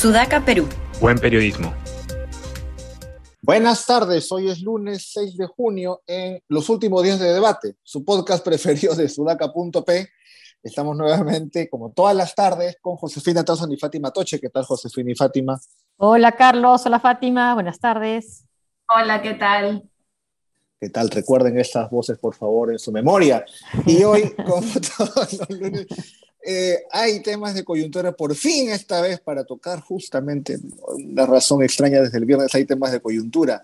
Sudaca, Perú. Buen periodismo. Buenas tardes, hoy es lunes 6 de junio en Los Últimos Días de Debate, su podcast preferido de sudaca.p. Estamos nuevamente, como todas las tardes, con Josefina Tazón y Fátima Toche. ¿Qué tal, Josefina y Fátima? Hola, Carlos. Hola, Fátima. Buenas tardes. Hola, ¿qué tal? ¿Qué tal? Recuerden estas voces, por favor, en su memoria. Y hoy, como todos los lunes, eh, hay temas de coyuntura por fin esta vez para tocar justamente una razón extraña desde el viernes hay temas de coyuntura.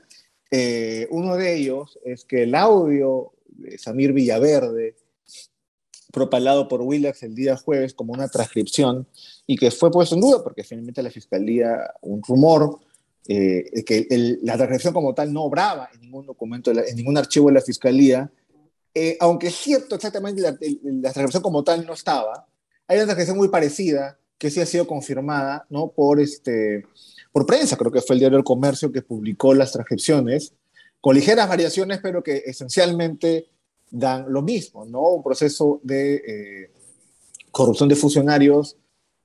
Eh, uno de ellos es que el audio de Samir Villaverde, propalado por Willax el día jueves como una transcripción y que fue puesto en duda porque finalmente la fiscalía, un rumor, eh, que la transcripción como tal no obraba en ningún documento, en ningún archivo de la fiscalía, aunque es cierto exactamente la, la transcripción como tal no estaba, hay una transcripción muy parecida que sí ha sido confirmada ¿no? por, este, por prensa, creo que fue el diario El Comercio que publicó las transcripciones, con ligeras variaciones, pero que esencialmente dan lo mismo, ¿no? Un proceso de eh, corrupción de funcionarios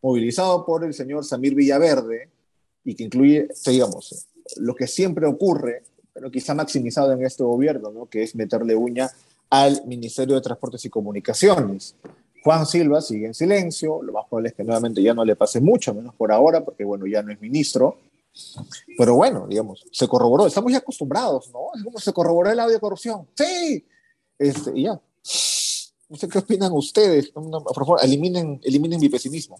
movilizado por el señor Samir Villaverde y que incluye, digamos, lo que siempre ocurre, pero quizá maximizado en este gobierno, ¿no? Que es meterle uña al Ministerio de Transportes y Comunicaciones. Juan Silva sigue en silencio, lo más probable es que nuevamente ya no le pase mucho, menos por ahora, porque bueno, ya no es ministro. Pero bueno, digamos, se corroboró, estamos ya acostumbrados, ¿no? Es como se corroboró el audio de corrupción. Sí, este, y ya. No qué opinan ustedes. Por favor, eliminen, eliminen mi pesimismo.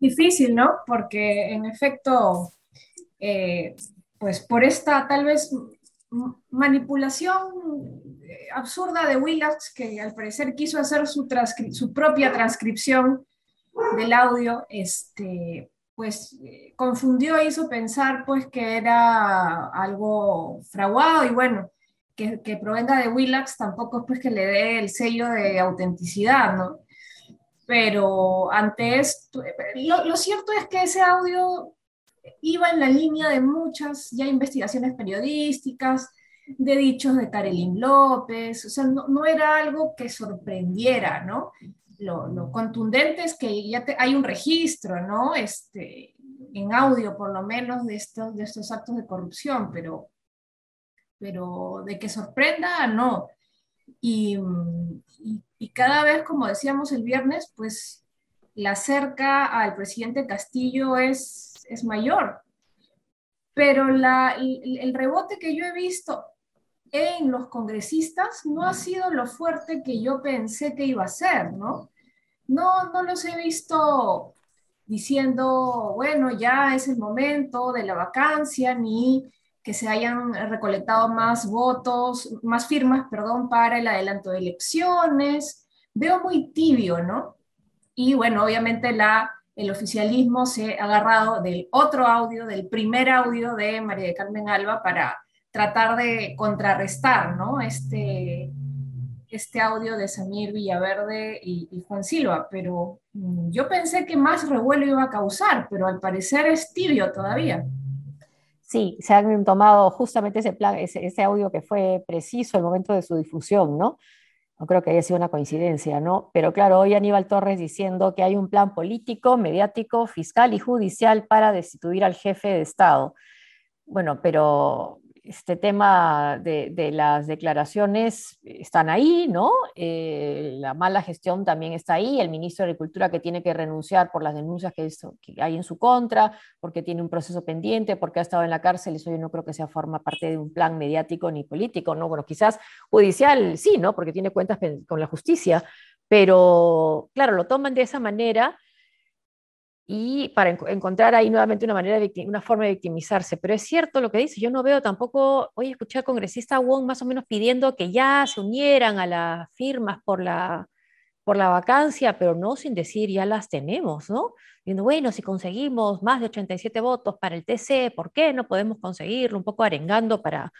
Difícil, ¿no? Porque en efecto, eh, pues por esta tal vez manipulación eh, absurda de Willax, que al parecer quiso hacer su, propia transcripción del audio, este, pues eh, confundió e hizo pensar pues que era algo fraguado y bueno, que, provenga de Willax tampoco es pues que le dé el sello de autenticidad, ¿no? Pero ante esto, lo, lo cierto es que ese audio iba en la línea de muchas ya investigaciones periodísticas, de dichos de Karelin López, o sea, no, era algo que sorprendiera, ¿no? Lo, contundente es que ya hay un registro, ¿no? Este, en audio por lo menos de estos, de estos actos de corrupción, pero, pero de que sorprenda, no. Y, y, cada vez, como decíamos el viernes, pues la cerca al presidente Castillo es, es mayor. Pero la, el, el, rebote que yo he visto en los congresistas no ha sido lo fuerte que yo pensé que iba a ser, ¿no? No, no los he visto diciendo, bueno, ya es el momento de la vacancia, ni que se hayan recolectado más votos, más firmas, perdón, para el adelanto de elecciones. Veo muy tibio, ¿no? Y bueno, obviamente la, el oficialismo se ha agarrado del otro audio, del primer audio de María de Carmen Alba para tratar de contrarrestar ¿no? este, este audio de Samir Villaverde y, Juan Silva, pero mm, yo pensé que más revuelo iba a causar, pero al parecer es tibio todavía. Sí, se han tomado justamente ese, plan, ese, audio que fue preciso el momento de su difusión, ¿no? No creo que haya sido una coincidencia, ¿no? Pero claro, hoy Aníbal Torres diciendo que hay un plan político, mediático, fiscal y judicial para destituir al jefe de Estado. Bueno, pero este tema de, las declaraciones están ahí, ¿no? Eh, la mala gestión también está ahí, el ministro de Agricultura que tiene que renunciar por las denuncias que, hay en su contra, porque tiene un proceso pendiente, porque ha estado en la cárcel, eso yo no creo que sea forma parte de un plan mediático ni político, ¿no? Bueno, quizás judicial sí, ¿no? Porque tiene cuentas con la justicia, pero claro, lo toman de esa manera y para encontrar ahí nuevamente una manera una forma de victimizarse. Pero es cierto lo que dice, yo no veo tampoco, hoy escuché al congresista Wong más o menos pidiendo que ya se unieran a las firmas por la, por la vacancia, pero no sin decir ya las tenemos, ¿no? Diciendo, bueno, si conseguimos más de 87 votos para el TC, ¿por qué no podemos conseguirlo? Un poco arengando para,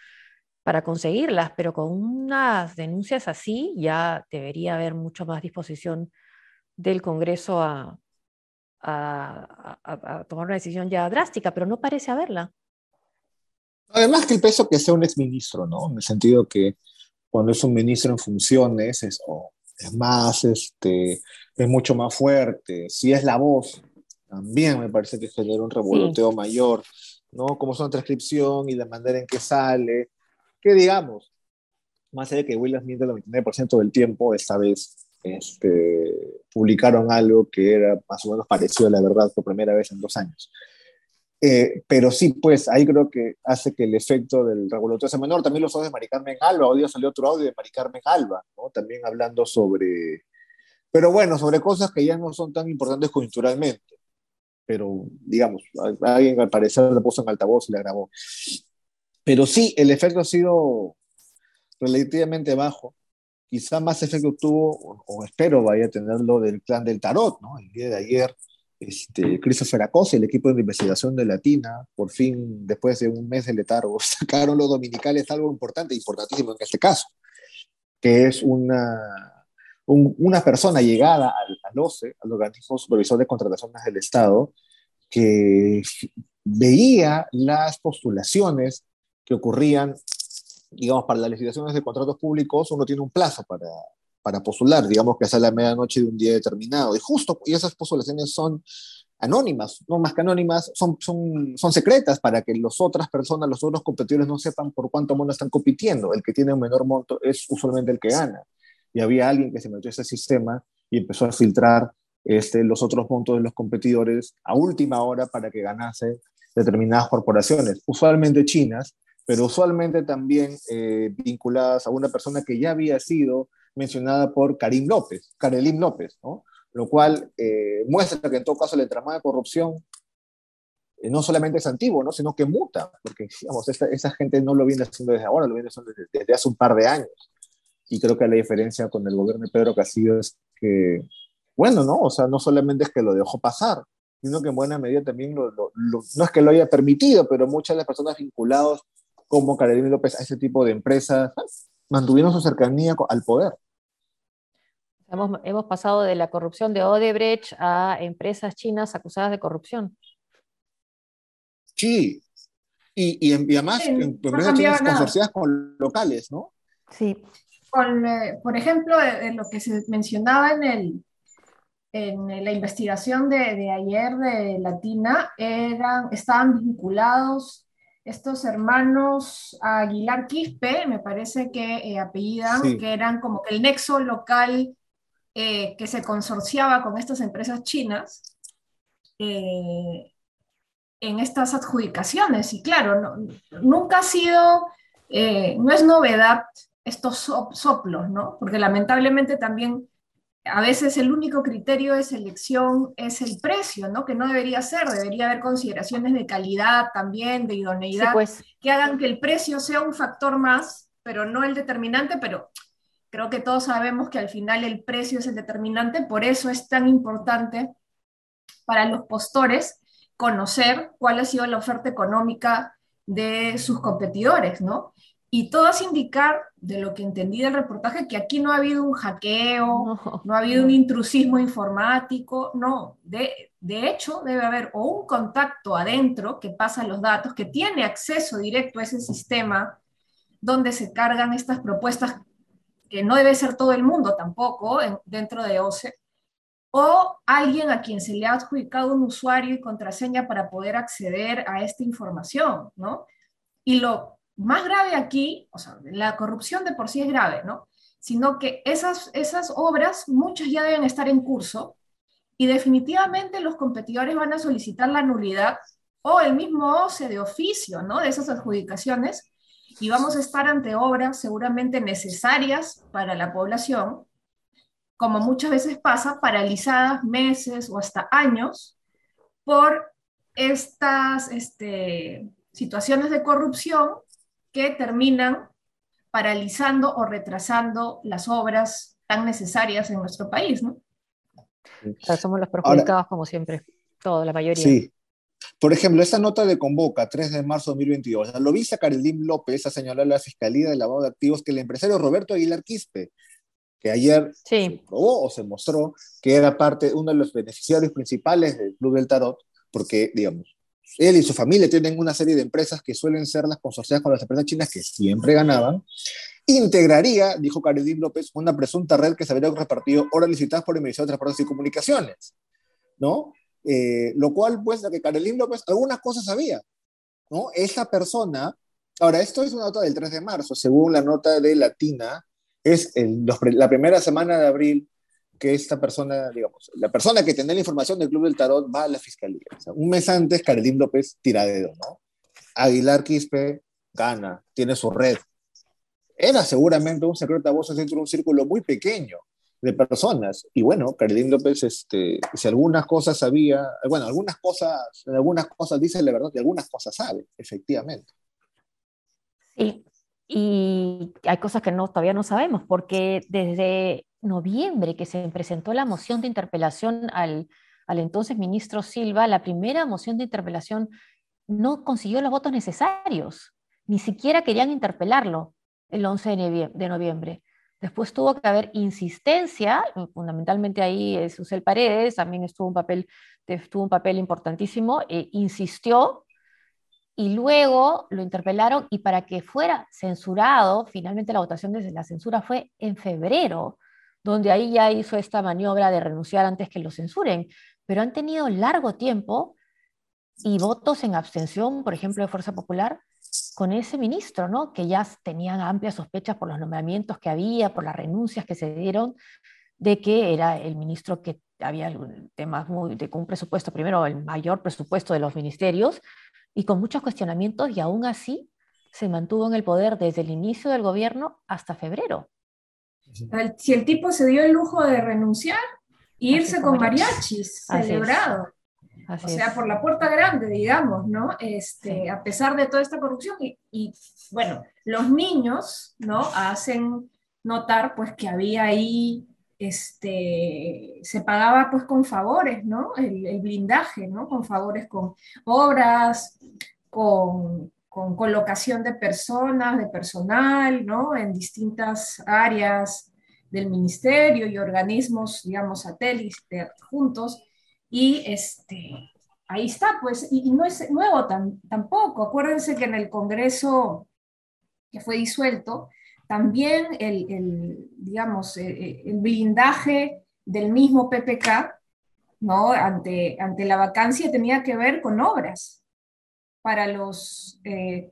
para conseguirlas, pero con unas denuncias así ya debería haber mucho más disposición del Congreso a, a, tomar una decisión ya drástica, pero no parece haberla. Además que el peso que sea un exministro, ¿no? En el sentido que cuando es un ministro en funciones es, más, este, es mucho más fuerte. Si es la voz también me parece que genera un revoloteo mayor, ¿no? Como son transcripción y la manera en que sale, que digamos, más allá de que Williams miente el 99% del tiempo, esta vez este, publicaron algo que era más o menos parecido a la verdad por primera vez en dos años. Eh, pero sí, pues ahí creo que hace que el efecto del regulatorio sea menor. También los audios de Mari Carmen Alba, hoy día salió otro audio de Mari Carmen Alba, ¿no? también hablando sobre, pero bueno, sobre cosas que ya no son tan importantes coyunturalmente. Pero, digamos, alguien al parecer le puso en altavoz y la grabó. Pero sí, el efecto ha sido relativamente bajo. Quizá más efecto tuvo, o, espero vaya a tenerlo, del plan del tarot, ¿no? El día de ayer, este, Christopher Acosta, el equipo de investigación de Latina, por fin, después de un mes de letargo, sacaron los dominicales algo importante, importantísimo en este caso, que es una, una persona llegada al, al OCE, al Organismo Supervisor de Contrataciones del Estado, que veía las postulaciones que ocurrían digamos, para las licitaciones de contratos públicos uno tiene un plazo para, para postular, digamos que sale a medianoche de un día determinado. Y justo, y esas postulaciones son anónimas, no más que anónimas, son, son, son secretas para que las otras personas, los otros competidores no sepan por cuánto monto están compitiendo. El que tiene un menor monto es usualmente el que gana. Y había alguien que se metió a ese sistema y empezó a filtrar este, los otros montos de los competidores a última hora para que ganase determinadas corporaciones, usualmente chinas, pero usualmente también eh, vinculadas a una persona que ya había sido mencionada por Karim López, Karelim López, ¿no? Lo cual eh, muestra que en todo caso el entramado de corrupción eh, no solamente es antiguo, ¿no? Sino que muta, porque digamos, esa, gente no lo viene haciendo desde ahora, lo viene haciendo desde, desde, hace un par de años. Y creo que la diferencia con el gobierno de Pedro Castillo es que, bueno, ¿no? O sea, no solamente es que lo dejó pasar, sino que en buena medida también lo, lo, no es que lo haya permitido, pero muchas de las personas vinculadas como Carolina López a ese tipo de empresas mantuvieron su cercanía al poder. Hemos, hemos, pasado de la corrupción de Odebrecht a empresas chinas acusadas de corrupción. Sí, y, y, además sí, empresas no chinas consorciadas con locales, ¿no? Sí. Con, eh, por ejemplo, de, lo que se mencionaba en, el, en la investigación de, de ayer de Latina, eran, estaban vinculados estos hermanos Aguilar Quispe, me parece que eh, apellidan, sí. que eran como que el nexo local eh, que se consorciaba con estas empresas chinas eh, en estas adjudicaciones. Y claro, no, nunca ha sido, eh, no es novedad estos soplos, ¿no? Porque lamentablemente también a veces el único criterio de selección es el precio, ¿no? Que no debería ser, debería haber consideraciones de calidad también, de idoneidad, sí, pues. que hagan que el precio sea un factor más, pero no el determinante, pero creo que todos sabemos que al final el precio es el determinante, por eso es tan importante para los postores conocer cuál ha sido la oferta económica de sus competidores, ¿no? Y todas indicar, de lo que entendí del reportaje, que aquí no ha habido un hackeo, no, no ha habido no. un intrusismo informático, no, de, de, hecho debe haber o un contacto adentro que pasa los datos, que tiene acceso directo a ese sistema donde se cargan estas propuestas, que no debe ser todo el mundo tampoco en, dentro de OCE, o alguien a quien se le ha adjudicado un usuario y contraseña para poder acceder a esta información, ¿no? Y lo más grave aquí, o sea, la corrupción de por sí es grave, ¿no? Sino que esas, esas obras, muchas ya deben estar en curso y definitivamente los competidores van a solicitar la nulidad o el mismo OCE de oficio, ¿no? De esas adjudicaciones y vamos a estar ante obras seguramente necesarias para la población, como muchas veces pasa, paralizadas meses o hasta años por estas este, situaciones de corrupción que terminan paralizando o retrasando las obras tan necesarias en nuestro país, ¿no? O sea, somos los perjudicados Ahora, como siempre, toda la mayoría. Sí. Por ejemplo, esta nota de Convoca, 3 de marzo de 2022, lo vista Karelim López a señalar a la Fiscalía de Lavado de Activos que el empresario Roberto Aguilar Quispe, que ayer sí. se probó o se mostró que era parte, uno de los beneficiarios principales del Club del Tarot, porque, digamos, él y su familia tienen una serie de empresas que suelen ser las consorciadas con las empresas chinas que siempre ganaban, integraría, dijo Karedim López, una presunta red que se habría repartido horas licitadas por el Ministerio de Transportes y Comunicaciones, ¿no? Eh, lo cual muestra que Carolín López algunas cosas sabía, ¿no? Esa persona, ahora esto es una nota del 3 de marzo, según la nota de Latina, es la primera semana de abril que esta persona, digamos, la persona que tiene la información del Club del Tarot va a la fiscalía. un mes antes, Carolín López tira dedo, ¿no? Aguilar Quispe gana, tiene su red. Era seguramente un secreto a voces dentro de un círculo muy pequeño de personas. Y bueno, Carolín López, este, si algunas cosas sabía, bueno, algunas cosas, algunas cosas dice la verdad y algunas cosas sabe, efectivamente. Sí, y hay cosas que no, todavía no sabemos, porque desde noviembre que se presentó la moción de interpelación al, al entonces ministro Silva, la primera moción de interpelación no consiguió los votos necesarios, ni siquiera querían interpelarlo el 11 de noviembre. Después tuvo que haber insistencia, fundamentalmente ahí Susel Paredes también estuvo un papel, estuvo un papel importantísimo, e insistió y luego lo interpelaron y para que fuera censurado, finalmente la votación desde la censura fue en febrero, donde ahí ya hizo esta maniobra de renunciar antes que lo censuren, pero han tenido largo tiempo y votos en abstención, por ejemplo, de Fuerza Popular, con ese ministro, ¿no? que ya tenían amplias sospechas por los nombramientos que había, por las renuncias que se dieron, de que era el ministro que había temas muy, de un presupuesto, primero el mayor presupuesto de los ministerios, y con muchos cuestionamientos, y aún así se mantuvo en el poder desde el inicio del gobierno hasta febrero. Si el tipo se dio el lujo de renunciar, irse con mariachis, celebrado o sea, por la puerta grande, digamos, ¿no? Este, A pesar de toda esta corrupción. Y, bueno, los niños, ¿no? Hacen notar, pues, que había ahí, este, se pagaba, pues, con favores, ¿no? El, blindaje, ¿no? Con favores, con obras, con, con colocación de personas, de personal, ¿no? En distintas áreas del ministerio y organismos, digamos, satélites juntos y este, ahí está, pues, y, no es nuevo tampoco. Acuérdense que en el Congreso que fue disuelto, también el, digamos, eh, eh, el, blindaje del mismo PPK, ¿no? Ante, ante la vacancia tenía que ver con obras para los, eh,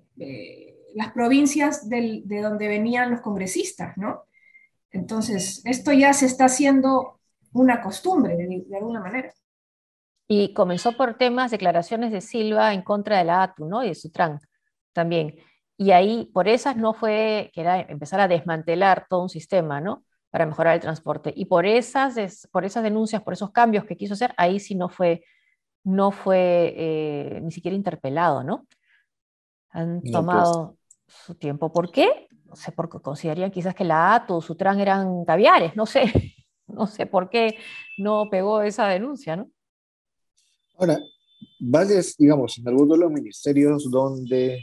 las provincias de donde venían los congresistas, ¿no? Entonces, esto ya se está haciendo una costumbre, de alguna manera. Y comenzó por temas, declaraciones de Silva en contra de la ATU, ¿no? Y de Sutran también. Y ahí, por esas no fue, que era empezar a desmantelar todo un sistema, ¿no? Para mejorar el transporte. Y por esas, por esas denuncias, por esos cambios que quiso hacer, ahí sí no fue, no fue eh, ni siquiera interpelado, ¿no? Han pues. tomado su tiempo. ¿Por qué? No sé, porque considerarían quizás que la ATU, Sutran eran caviares, no sé. No sé por qué no pegó esa denuncia, ¿no? Ahora, varios, digamos, en algunos de los ministerios donde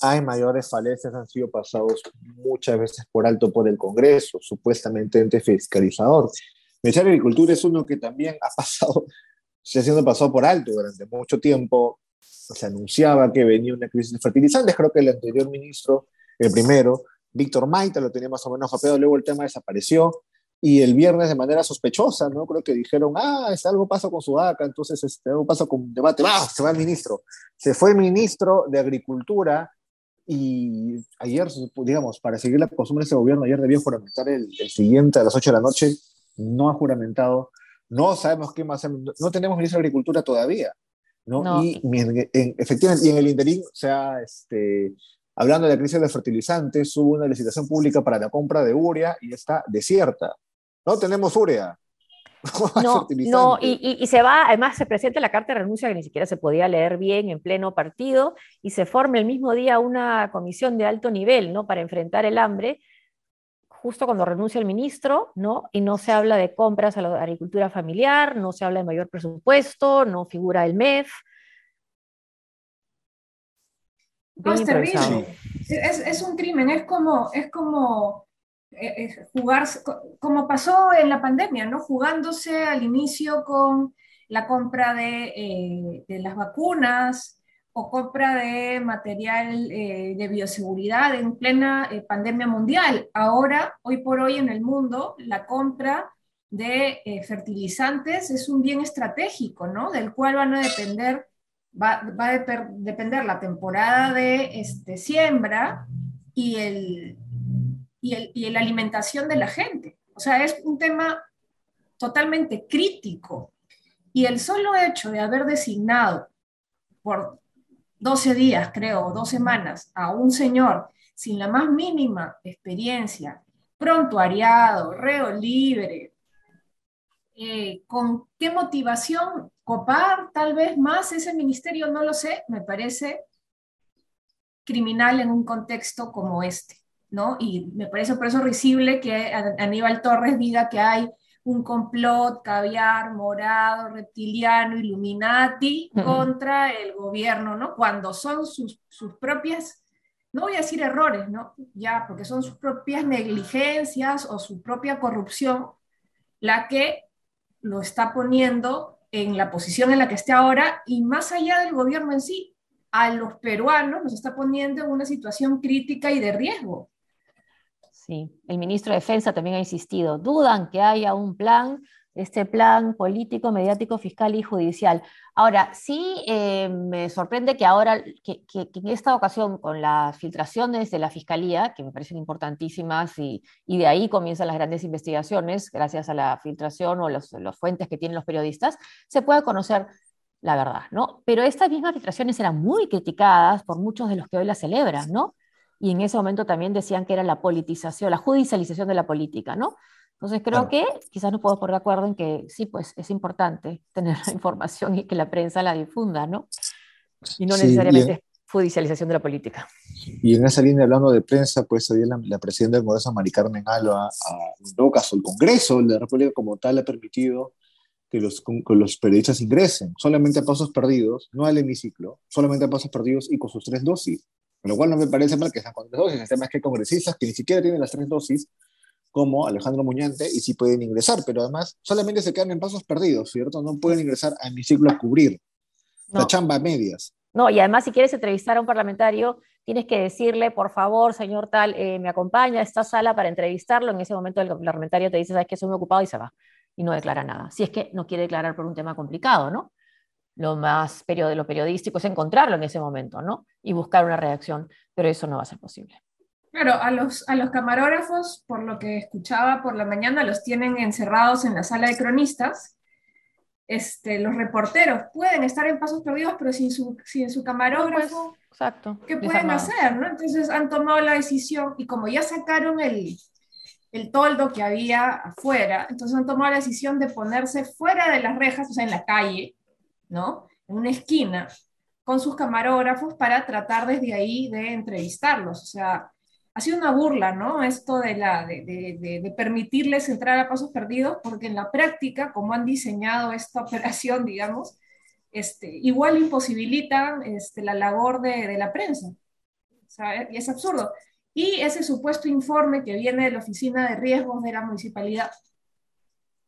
hay mayores falencias han sido pasados muchas veces por alto por el Congreso, supuestamente ente fiscalizador. El Ministerio de Agricultura es uno que también ha pasado, ha sido pasado por alto durante mucho tiempo. Se anunciaba que venía una crisis de fertilizantes, creo que el anterior ministro, el primero, Víctor Maita, lo tenía más o menos japeado, luego el tema desapareció y el viernes de manera sospechosa, ¿no? Creo que dijeron, ah, es algo pasa con su vaca, entonces este, algo pasa con debate, va, se va el ministro. Se fue el ministro de Agricultura y ayer, digamos, para seguir la costumbre de ese gobierno, ayer debió juramentar el, siguiente a las 8 de la noche, no ha juramentado, no sabemos qué más, no tenemos ministro de Agricultura todavía, ¿no? Y efectivamente, y en el interín, o sea, este, hablando de la crisis de fertilizantes, hubo una licitación pública para la compra de urea y está desierta. No tenemos urea. No, no y, se va, además se presenta la carta de renuncia que ni siquiera se podía leer bien en pleno partido y se forma el mismo día una comisión de alto nivel, ¿no? Para enfrentar el hambre, justo cuando renuncia el ministro, ¿no? Y no se habla de compras a la agricultura familiar, no se habla de mayor presupuesto, no figura el MEF. es terrible. Es, es, un crimen, es como, es como eh, eh, jugar, como pasó en la pandemia, ¿no? Jugándose al inicio con la compra de, eh, de las vacunas o compra de material de bioseguridad en plena pandemia mundial. Ahora, hoy por hoy en el mundo, la compra de eh, fertilizantes es un bien estratégico, ¿no? Del cual van a depender, va, a depender la temporada de este, siembra y, el, y, el, y la alimentación de la gente. O sea, es un tema totalmente crítico. Y el solo hecho de haber designado por 12 días, creo, o dos semanas, a un señor sin la más mínima experiencia, prontuariado, reo libre, eh, ¿con qué motivación copar tal vez más ese ministerio? No lo sé, me parece criminal en un contexto como este, ¿no? Y me parece por eso risible que Aníbal Torres diga que hay un complot caviar, morado, reptiliano, illuminati contra el gobierno, ¿no? Cuando son sus, sus propias no voy a decir errores, ¿no? Ya, porque son sus propias negligencias o su propia corrupción la que lo está poniendo en la posición en la que esté ahora y más allá del gobierno en sí, a los peruanos nos está poniendo en una situación crítica y de riesgo. Sí, el ministro de Defensa también ha insistido, dudan que haya un plan este plan político, mediático, fiscal y judicial. Ahora, sí eh, me sorprende que ahora, que, en esta ocasión, con las filtraciones de la Fiscalía, que me parecen importantísimas, y, de ahí comienzan las grandes investigaciones, gracias a la filtración o las fuentes que tienen los periodistas, se pueda conocer la verdad, ¿no? Pero estas mismas filtraciones eran muy criticadas por muchos de los que hoy las celebran, ¿no? Y en ese momento también decían que era la politización, la judicialización de la política, ¿no? Entonces creo que quizás nos podemos poner de acuerdo en que sí, pues es importante tener la información y que la prensa la difunda, ¿no? Y no necesariamente judicialización de la política. Y en esa línea, hablando de prensa, pues la, la presidenta del Congreso, Mari Carmen Alba, en todo caso el Congreso de la República como tal ha permitido que los, que los periodistas ingresen solamente a pasos perdidos, no al hemiciclo, solamente a pasos perdidos y con sus tres dosis. Lo cual no me parece mal que sean con tres dosis. El tema es que hay congresistas que ni siquiera tienen las tres dosis como Alejandro Muñante y sí pueden ingresar, pero además solamente se quedan en pasos perdidos, ¿cierto? No pueden ingresar a mi ciclo a cubrir. La chamba a medias. No, y además si quieres entrevistar a un parlamentario, tienes que decirle, por favor, señor tal, eh, me acompaña a esta sala para entrevistarlo. En ese momento el parlamentario te dice, sabes que soy muy ocupado y se va. Y no declara nada. Si es que no quiere declarar por un tema complicado, ¿no? Lo más lo periodístico es encontrarlo en ese momento, ¿no? Y buscar una reacción, pero eso no va a ser posible. Claro, a los, a los camarógrafos, por lo que escuchaba por la mañana, los tienen encerrados en la sala de cronistas. Este, los reporteros pueden estar en pasos perdidos, pero sin su, sin su camarógrafo, pues, exacto, ¿qué pueden hacer? ¿no? Entonces han tomado la decisión y como ya sacaron el, el toldo que había afuera, entonces han tomado la decisión de ponerse fuera de las rejas, o sea, en la calle, ¿no? En una esquina, con sus camarógrafos para tratar desde ahí de entrevistarlos. O sea, ha sido una burla, ¿no? Esto de, la, de, permitirles entrar a pasos perdidos, porque en la práctica, como han diseñado esta operación, digamos, este, igual imposibilitan este, la labor de, la prensa. O sea, es absurdo. Y ese supuesto informe que viene de la Oficina de Riesgos de la Municipalidad,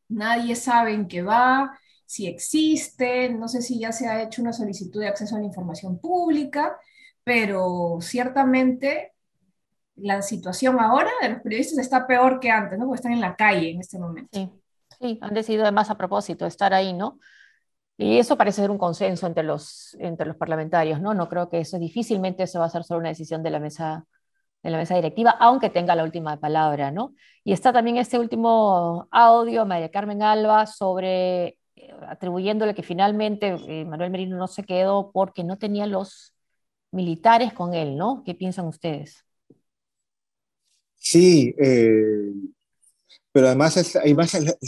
nadie sabe en qué va, si existe, no sé si ya se ha hecho una solicitud de acceso a la información pública, pero ciertamente la situación ahora de los periodistas está peor que antes, ¿no? Porque están en la calle en este momento. Sí, sí han decidido además a propósito estar ahí, ¿no? Y eso parece ser un consenso entre los, entre los parlamentarios, ¿no? No creo que eso difícilmente eso va a ser solo una decisión de la mesa de la mesa directiva, aunque tenga la última palabra, ¿no? Y está también este último audio, María Carmen Alba, sobre atribuyéndole que finalmente eh, Manuel Merino no se quedó porque no tenía los militares con él, ¿no? ¿Qué piensan ustedes? Sí, eh, pero además, es,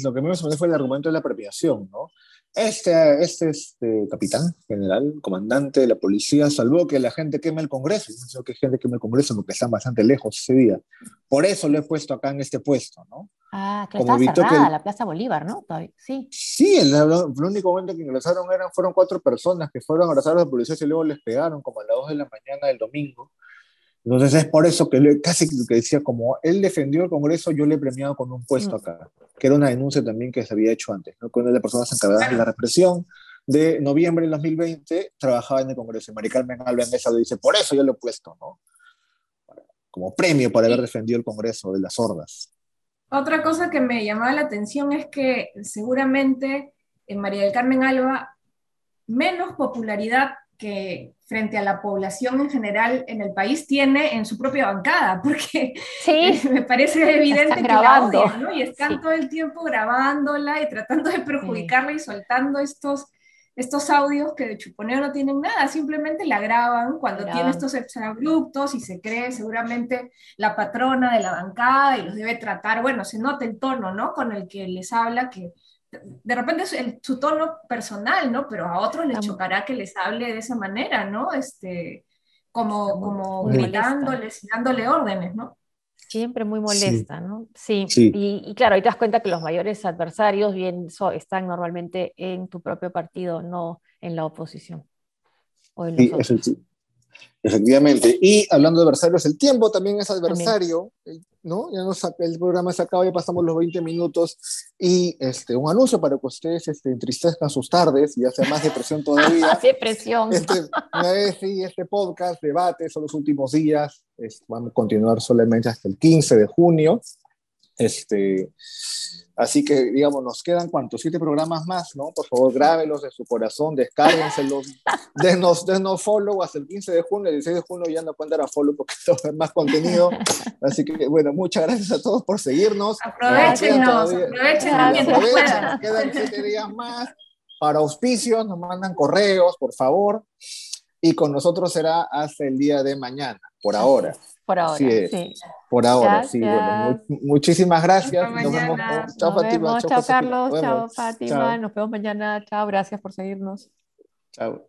lo que me sorprendió fue el argumento de la apropiación, ¿no? Este, este, este capitán, general, comandante de la policía, salvó que la gente queme el Congreso. No sé que gente queme el Congreso porque están bastante lejos ese día. Por eso lo he puesto acá en este puesto, ¿no? Ah, que está cerrada, la Plaza Bolívar, ¿no? Sí. Sí, el, único momento que ingresaron eran, fueron cuatro personas que fueron a abrazar a la policía y luego les pegaron como a las dos de la mañana del domingo. Entonces es por eso que casi que decía, como él defendió el Congreso, yo le he premiado con un puesto acá, que era una denuncia también que se había hecho antes, ¿no? con de personas encargadas de la represión de noviembre del 2020, trabajaba en el Congreso. Y Mari Carmen Alba en esa lo dice, por eso yo lo he puesto, ¿no? Como premio por haber defendido el Congreso de las hordas. Otra cosa que me llamaba la atención es que seguramente en María del Carmen Alba menos popularidad que frente a la población en general en el país tiene en su propia bancada, porque sí, me parece evidente que grabando. la ¿no? Y están todo el tiempo grabándola y tratando de perjudicarla y soltando estos, estos audios que de chuponeo no tienen nada, simplemente la graban cuando tiene estos exabruptos y se cree seguramente la patrona de la bancada y los debe tratar, bueno, se nota el tono, ¿no? Con el que les habla que de repente es su tono personal, ¿no? Pero a otros les chocará que les hable de esa manera, ¿no? Este, como, como gritándoles y dándole órdenes, ¿no? Siempre muy molesta, ¿no? Sí, Y, claro, ahí te das cuenta que los mayores adversarios bien están normalmente en tu propio partido, no en la oposición. O en los sí, Efectivamente. Y hablando de adversarios, el tiempo también es adversario, ¿no? Ya nos, el programa se acaba, ya pasamos los 20 minutos. Y este, un anuncio para que ustedes este, entristezcan sus tardes y hace más depresión todavía. depresión. Este, sí, este podcast, debate, son los últimos días. vamos a continuar solamente hasta el 15 de junio. Este, Así que, digamos, nos quedan cuántos, siete programas más, ¿no? Por favor, grábelos de su corazón, descárguenselos, denos, denos follow hasta el 15 de junio, el 16 de junio ya no pueden dar a follow porque hay más contenido. Así que, bueno, muchas gracias a todos por seguirnos. Aprovechenos, aprovechen Nos quedan siete días más para auspicios, nos mandan correos, por favor. Y con nosotros será hasta el día de mañana, por ahora. Por ahora, sí. Por ahora, sí. Bueno, muchísimas gracias. Nos vemos. Chao, Fátima. Chao, Carlos. Chao, Fátima. Nos vemos mañana. Chao, gracias por seguirnos. Chao.